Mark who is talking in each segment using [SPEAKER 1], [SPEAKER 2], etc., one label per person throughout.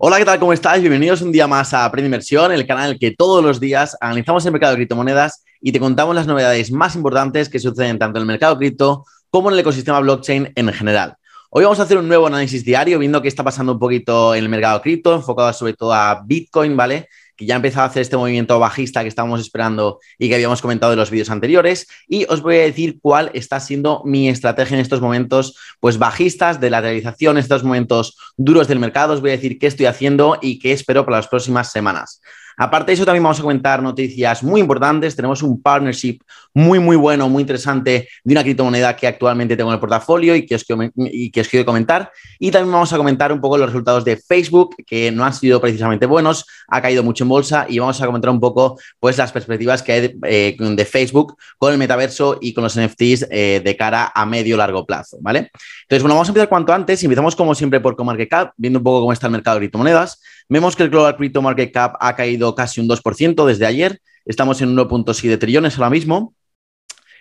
[SPEAKER 1] Hola, ¿qué tal? ¿Cómo estáis? Bienvenidos un día más a Aprende Inversión, el canal en el que todos los días analizamos el mercado de criptomonedas y te contamos las novedades más importantes que suceden tanto en el mercado cripto como en el ecosistema blockchain en general. Hoy vamos a hacer un nuevo análisis diario viendo qué está pasando un poquito en el mercado cripto, enfocado sobre todo a Bitcoin, ¿vale? Que ya ha empezado a hacer este movimiento bajista que estábamos esperando y que habíamos comentado en los vídeos anteriores. Y os voy a decir cuál está siendo mi estrategia en estos momentos pues bajistas de la realización, estos momentos duros del mercado. Os voy a decir qué estoy haciendo y qué espero para las próximas semanas. Aparte de eso, también vamos a comentar noticias muy importantes. Tenemos un partnership muy, muy bueno, muy interesante de una criptomoneda que actualmente tengo en el portafolio y que os, y que os quiero comentar. Y también vamos a comentar un poco los resultados de Facebook, que no han sido precisamente buenos, ha caído mucho en bolsa y vamos a comentar un poco pues, las perspectivas que hay de, eh, Facebook con el metaverso y con los NFTs eh, de cara a medio largo plazo, ¿vale? Entonces, bueno, vamos a empezar cuanto antes. Empezamos como siempre por CoMarketCap, viendo un poco cómo está el mercado de criptomonedas. Vemos que el Global Crypto Market Cap ha caído casi un 2% desde ayer. Estamos en 1.7 trillones ahora mismo.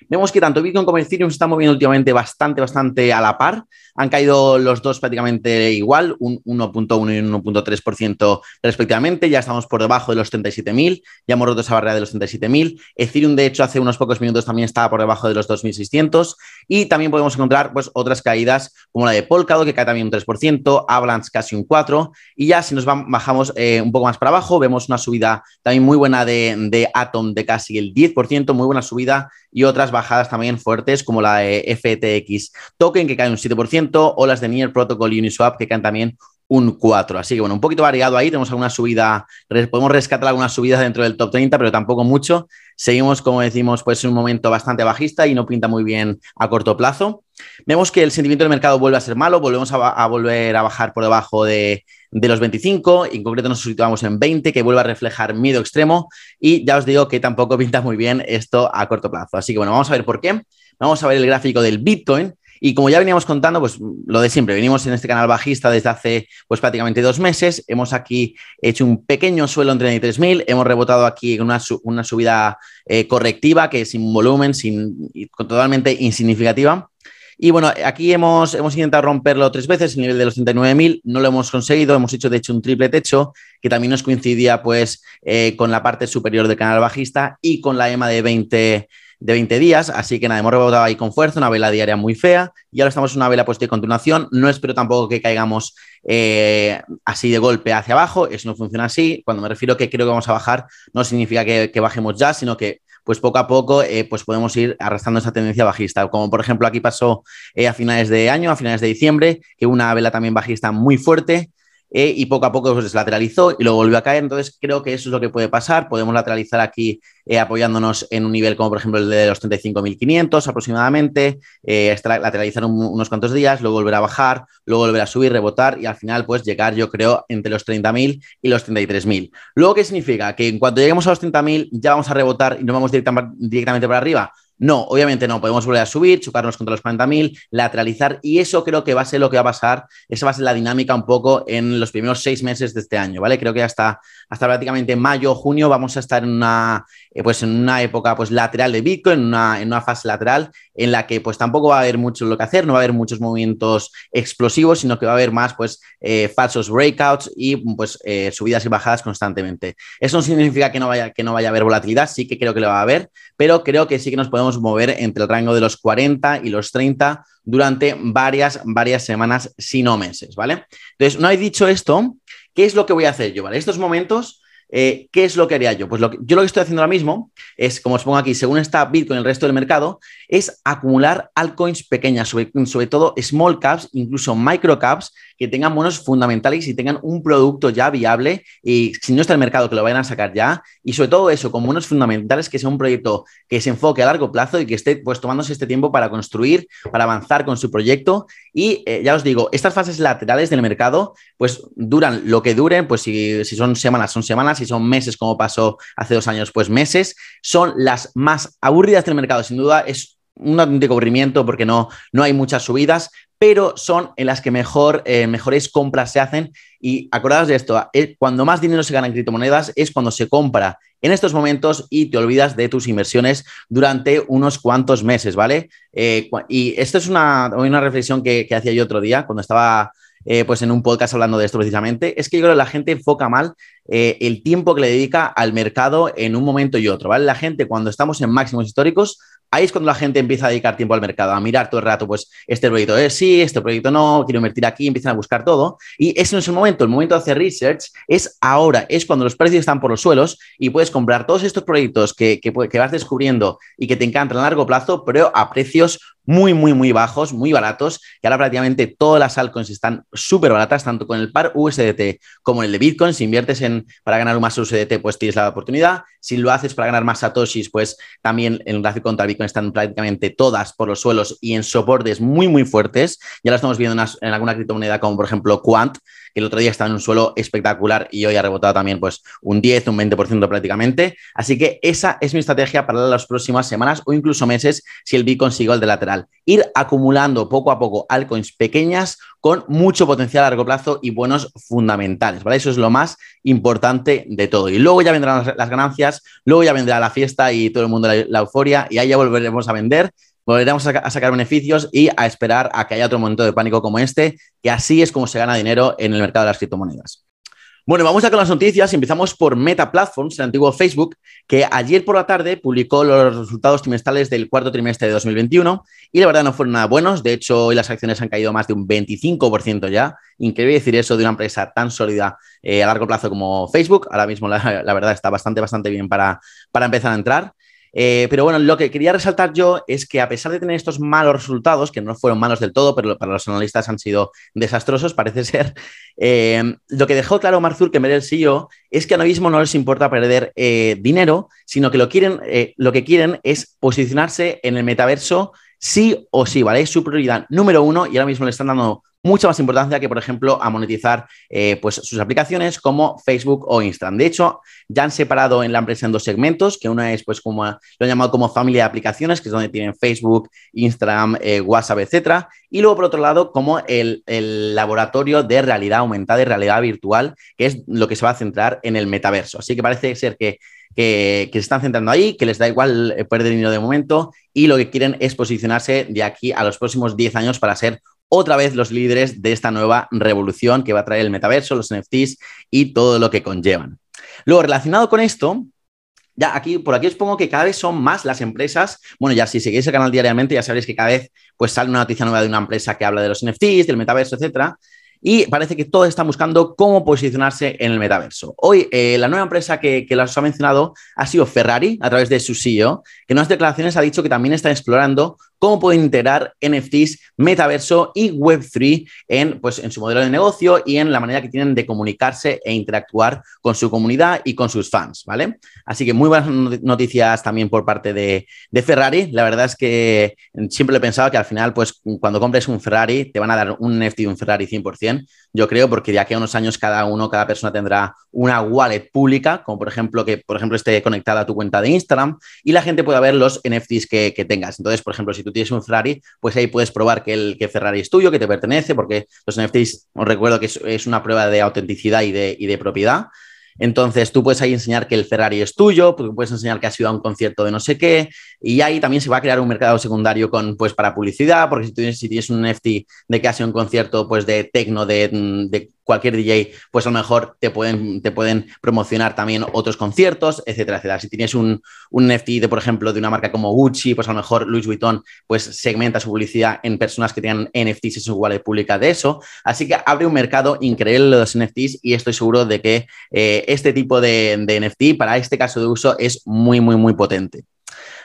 [SPEAKER 1] Vemos que tanto Bitcoin como Ethereum se están moviendo últimamente bastante, bastante a la par. Han caído los dos prácticamente igual, un 1.1 y un 1.3% respectivamente. Ya estamos por debajo de los 37.000, ya hemos roto esa barrera de los 37.000. Ethereum, de hecho, hace unos pocos minutos también estaba por debajo de los 2.600. Y también podemos encontrar pues, otras caídas como la de Polkadot, que cae también un 3%, Avalanche casi un 4%. Y ya si nos bajamos eh, un poco más para abajo, vemos una subida también muy buena de, de Atom de casi el 10%, muy buena subida y otras bajadas también fuertes como la de FTX Token que cae un 7% o las de Near Protocol y Uniswap que caen también un 4. Así que bueno, un poquito variado ahí. Tenemos alguna subida, podemos rescatar algunas subidas dentro del top 30, pero tampoco mucho. Seguimos, como decimos, pues en un momento bastante bajista y no pinta muy bien a corto plazo. Vemos que el sentimiento del mercado vuelve a ser malo, volvemos a, volver a bajar por debajo de, de, los 25, en concreto nos situamos en 20, que vuelve a reflejar miedo extremo y ya os digo que tampoco pinta muy bien esto a corto plazo. Así que bueno, vamos a ver por qué. Vamos a ver el gráfico del Bitcoin. Y como ya veníamos contando, pues lo de siempre, venimos en este canal bajista desde hace pues prácticamente dos meses, hemos aquí hecho un pequeño suelo en 33.000, hemos rebotado aquí una, una subida eh, correctiva que sin volumen, sin, totalmente insignificativa. Y bueno, aquí hemos, hemos intentado romperlo tres veces, el nivel de los 39.000, no lo hemos conseguido, hemos hecho de hecho un triple techo que también nos coincidía pues eh, con la parte superior del canal bajista y con la EMA de 20 de 20 días, así que nada, hemos rebotado ahí con fuerza, una vela diaria muy fea y ahora estamos en una vela pues de continuación, no espero tampoco que caigamos eh, así de golpe hacia abajo, eso no funciona así, cuando me refiero que creo que vamos a bajar, no significa que, bajemos ya, sino que pues poco a poco eh, pues podemos ir arrastrando esa tendencia bajista, como por ejemplo aquí pasó eh, a finales de año, a finales de diciembre, que una vela también bajista muy fuerte, eh, y poco a poco pues, lateralizó y luego volvió a caer. Entonces creo que eso es lo que puede pasar. Podemos lateralizar aquí eh, apoyándonos en un nivel como por ejemplo el de los 35.500 aproximadamente, eh, lateralizar unos cuantos días, luego volver a bajar, luego volver a subir, rebotar y al final pues llegar yo creo entre los 30.000 y los 33.000. Luego, ¿qué significa? Que en cuanto lleguemos a los 30.000 ya vamos a rebotar y nos vamos directamente para arriba. No, obviamente no. Podemos volver a subir, chocarnos contra los 40.000, lateralizar y eso creo que va a ser lo que va a pasar. Esa va a ser la dinámica un poco en los primeros seis meses de este año, ¿vale? Creo que hasta, hasta prácticamente mayo, junio vamos a estar en una, eh, pues en una época pues lateral de Bitcoin, en una, en una fase lateral en la que pues tampoco va a haber mucho lo que hacer, no va a haber muchos movimientos explosivos, sino que va a haber más pues eh, falsos breakouts y pues eh, subidas y bajadas constantemente. Eso no significa que no, vaya, que no vaya a haber volatilidad, sí que creo que lo va a haber, pero creo que sí que nos podemos mover entre el rango de los 40 y los 30 durante varias, varias semanas, si no meses, ¿vale? Entonces, no he dicho esto, ¿qué es lo que voy a hacer yo? ¿Vale? Estos momentos eh, ¿Qué es lo que haría yo? Pues lo yo lo que estoy haciendo ahora mismo es, como os pongo aquí, según está Bitcoin el resto del mercado, es acumular altcoins pequeñas, sobre todo small caps, incluso micro caps, que tengan buenos fundamentales y tengan un producto ya viable y si no está el mercado que lo vayan a sacar ya. Y sobre todo eso con buenos fundamentales que sea un proyecto que se enfoque a largo plazo y que esté pues tomándose este tiempo para construir, para avanzar con su proyecto. Y eh, ya os digo, estas fases laterales del mercado pues duran lo que duren, pues si, si son semanas son semanas, si son meses como pasó hace dos años pues meses, son las más aburridas del mercado, sin duda es un aburrimiento porque no, no hay muchas subidas, pero son en las que mejor, eh, mejores compras se hacen. Y acordaos de esto, eh, cuando más dinero se gana en criptomonedas es cuando se compra en estos momentos y te olvidas de tus inversiones durante unos cuantos meses, ¿vale? Eh, y esto es una, una reflexión que, que, hacía yo otro día cuando estaba pues en un podcast hablando de esto precisamente, es que yo creo que la gente enfoca mal eh, el tiempo que le dedica al mercado en un momento y otro, ¿vale? La gente cuando estamos en máximos históricos, ahí es cuando la gente empieza a dedicar tiempo al mercado, a mirar todo el rato, pues este proyecto es sí, este proyecto no, quiero invertir aquí, empiezan a buscar todo. Y ese no es el momento, el momento de hacer research es ahora, es cuando los precios están por los suelos y puedes comprar todos estos proyectos que, que, que vas descubriendo y que te encantan a largo plazo, pero a precios muy, muy, muy bajos, muy baratos, y ahora prácticamente todas las altcoins están súper baratas, tanto con el par USDT como el de Bitcoin. Si inviertes en, para ganar un más USDT, pues tienes la oportunidad. Si lo haces para ganar más satoshis, pues también en el gráfico contra Bitcoin están prácticamente todas por los suelos y en soportes muy, muy fuertes. Ya lo estamos viendo en, alguna criptomoneda como por ejemplo Quant, que el otro día estaba en un suelo espectacular y hoy ha rebotado también pues un 10, un 20% prácticamente. Así que esa es mi estrategia para las próximas semanas o incluso meses si el Bitcoin sigue el de lateral. Ir acumulando poco a poco altcoins pequeñas con mucho potencial a largo plazo y buenos fundamentales, ¿vale? Eso es lo más importante de todo. Y luego ya vendrán las ganancias, luego ya vendrá la fiesta y todo el mundo la, la euforia y ahí ya volveremos a vender volveremos a, sacar beneficios y a esperar a que haya otro momento de pánico como este, que así es como se gana dinero en el mercado de las criptomonedas. Bueno, vamos a con las noticias. Empezamos por Meta Platforms, el antiguo Facebook, que ayer por la tarde publicó los resultados trimestrales del cuarto trimestre de 2021 y la verdad no fueron nada buenos. De hecho, hoy las acciones han caído más de un 25% ya. Increíble decir eso de una empresa tan sólida eh, a largo plazo como Facebook. Ahora mismo la, la, verdad está bastante, bastante bien para, para empezar a entrar. Eh, pero bueno, lo que quería resaltar yo es que a pesar de tener estos malos resultados, que no fueron malos del todo, pero para los analistas han sido desastrosos, parece ser, eh, lo que dejó claro Mark Zuckerberg, el CEO, es que ahora mismo no les importa perder eh, dinero, sino que lo, quieren, lo que quieren es posicionarse en el metaverso sí o sí, ¿vale? Es su prioridad número uno y ahora mismo le están dando mucha más importancia que, por ejemplo, a monetizar eh, pues, sus aplicaciones como Facebook o Instagram. De hecho, ya han separado en la empresa en dos segmentos, que una es, pues, como lo han llamado como familia de aplicaciones, que es donde tienen Facebook, Instagram, eh, WhatsApp, etcétera. Y luego, por otro lado, como el, el, laboratorio de realidad aumentada y realidad virtual, que es lo que se va a centrar en el metaverso. Así que parece ser que que, que, se están centrando ahí, que les da igual eh, perder dinero de momento y lo que quieren es posicionarse de aquí a los próximos 10 años para ser otra vez los líderes de esta nueva revolución que va a traer el metaverso, los NFTs y todo lo que conllevan. Luego, relacionado con esto, ya aquí, por aquí os pongo que cada vez son más las empresas. Bueno, ya si seguís el canal diariamente, ya sabréis que cada vez pues, sale una noticia nueva de una empresa que habla de los NFTs, del metaverso, etcétera. Y parece que todos están buscando cómo posicionarse en el metaverso. Hoy, eh, la nueva empresa que, que os ha mencionado ha sido Ferrari, a través de su CEO, que en unas declaraciones ha dicho que también está explorando cómo pueden integrar NFTs, metaverso y Web3 en, pues, en su modelo de negocio y en la manera que tienen de comunicarse e interactuar con su comunidad y con sus fans, ¿vale? Así que muy buenas noticias también por parte de, Ferrari. La verdad es que siempre he pensado que al final, pues cuando compres un Ferrari, te van a dar un NFT de un Ferrari 100%. Yo creo, porque de aquí a unos años cada uno, cada persona tendrá una wallet pública, como por ejemplo que, por ejemplo, esté conectada a tu cuenta de Instagram y la gente pueda ver los NFTs que, que tengas. Entonces, por ejemplo, si tú tienes un Ferrari, pues ahí puedes probar que el que Ferrari es tuyo, que te pertenece, porque los NFTs, os recuerdo que es, es una prueba de autenticidad y de, y de propiedad. Entonces tú puedes ahí enseñar que el Ferrari es tuyo, porque puedes enseñar que has ido a un concierto de no sé qué, y ahí también se va a crear un mercado secundario con, pues, para publicidad, porque si si tienes un NFT de que ha sido un concierto pues, de tecno, de cualquier DJ, pues a lo mejor te pueden, te pueden promocionar también otros conciertos, etcétera, etcétera. Si tienes un, un NFT, de, por ejemplo, de una marca como Gucci, pues a lo mejor Louis Vuitton pues segmenta su publicidad en personas que tengan NFTs en su wallet pública de eso. Así que abre un mercado increíble los NFTs y estoy seguro de que eh, este tipo de, NFT para este caso de uso es muy, muy, muy potente.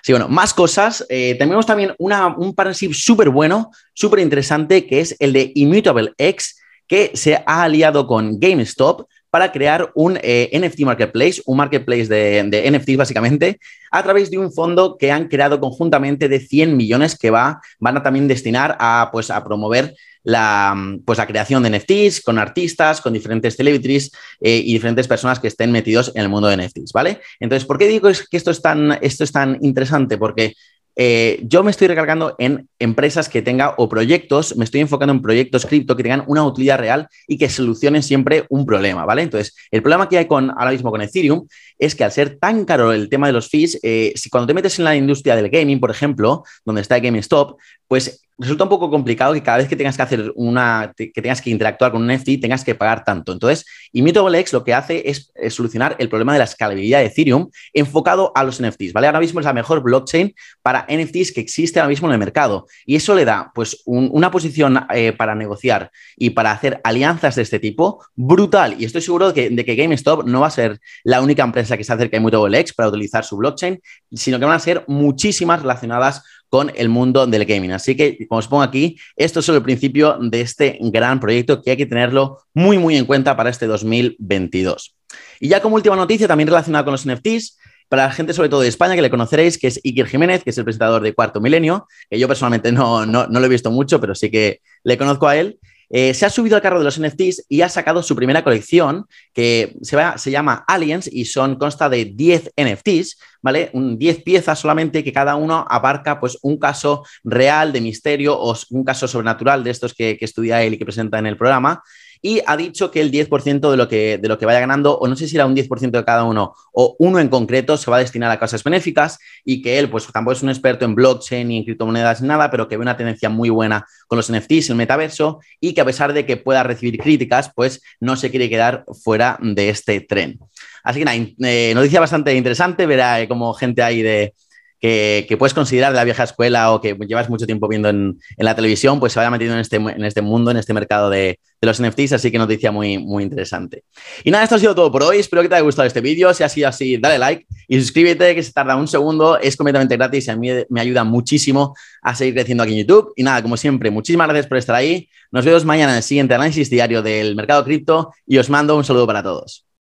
[SPEAKER 1] Sí, bueno, más cosas. Eh, tenemos también una, un partnership súper bueno, súper interesante, que es el de Immutable X, que se ha aliado con GameStop para crear un eh, NFT Marketplace, un marketplace de, NFTs básicamente, a través de un fondo que han creado conjuntamente de 100 millones que va, van a también destinar a, pues, a promover la, pues, la creación de NFTs con artistas, con diferentes celebrities eh, y diferentes personas que estén metidos en el mundo de NFTs, ¿vale? Entonces, ¿por qué digo que esto es tan, esto es tan interesante? Porque eh, yo me estoy recargando en empresas que tengan o proyectos, me estoy enfocando en proyectos cripto que tengan una utilidad real y que solucionen siempre un problema, ¿vale? Entonces, el problema que hay con, ahora mismo con Ethereum es que al ser tan caro el tema de los fees, eh, si cuando te metes en la industria del gaming, por ejemplo, donde está GameStop, pues resulta un poco complicado que cada vez que tengas que hacer una, que tengas que interactuar con un NFT, tengas que pagar tanto. Entonces, X lo que hace es, solucionar el problema de la escalabilidad de Ethereum enfocado a los NFTs, ¿vale? Ahora mismo es la mejor blockchain para NFTs que existe ahora mismo en el mercado y eso le da, pues, una posición eh, para negociar y para hacer alianzas de este tipo brutal. Y estoy seguro de que, GameStop no va a ser la única empresa que se acerca a X para utilizar su blockchain, sino que van a ser muchísimas relacionadas con el mundo del gaming. Así que, como os pongo aquí, esto es solo el principio de este gran proyecto que hay que tenerlo muy, muy en cuenta para este 2022. Y ya como última noticia, también relacionada con los NFTs, para la gente sobre todo de España que le conoceréis, que es Iker Jiménez, que es el presentador de Cuarto Milenio, que yo personalmente no, no, no lo he visto mucho, pero sí que le conozco a él. Eh, se ha subido al carro de los NFTs y ha sacado su primera colección que se, se llama Aliens y son, consta de 10 NFTs, ¿vale? Un 10 piezas solamente que cada uno abarca pues un caso real de misterio o un caso sobrenatural de estos que estudia él y que presenta en el programa y ha dicho que el 10% de lo que, de lo que vaya ganando, o no sé si era un 10% de cada uno o uno en concreto, se va a destinar a causas benéficas y que él, pues tampoco es un experto en blockchain ni en criptomonedas ni nada, pero que ve una tendencia muy buena con los NFTs, el metaverso, y que a pesar de que pueda recibir críticas, pues no se quiere quedar fuera de este tren. Así que nada, eh, noticia bastante interesante, verá eh, como gente ahí de, que, puedes considerar de la vieja escuela o que llevas mucho tiempo viendo en, la televisión, pues se vaya metiendo en este, en este mundo, en este mercado de, los NFTs, así que noticia muy, muy interesante. Y nada, esto ha sido todo por hoy, espero que te haya gustado este vídeo, si ha sido así, dale like y suscríbete, que se tarda un segundo, es completamente gratis y a mí me ayuda muchísimo a seguir creciendo aquí en YouTube. Y nada, como siempre, muchísimas gracias por estar ahí, nos vemos mañana en el siguiente análisis diario del mercado cripto y os mando un saludo para todos.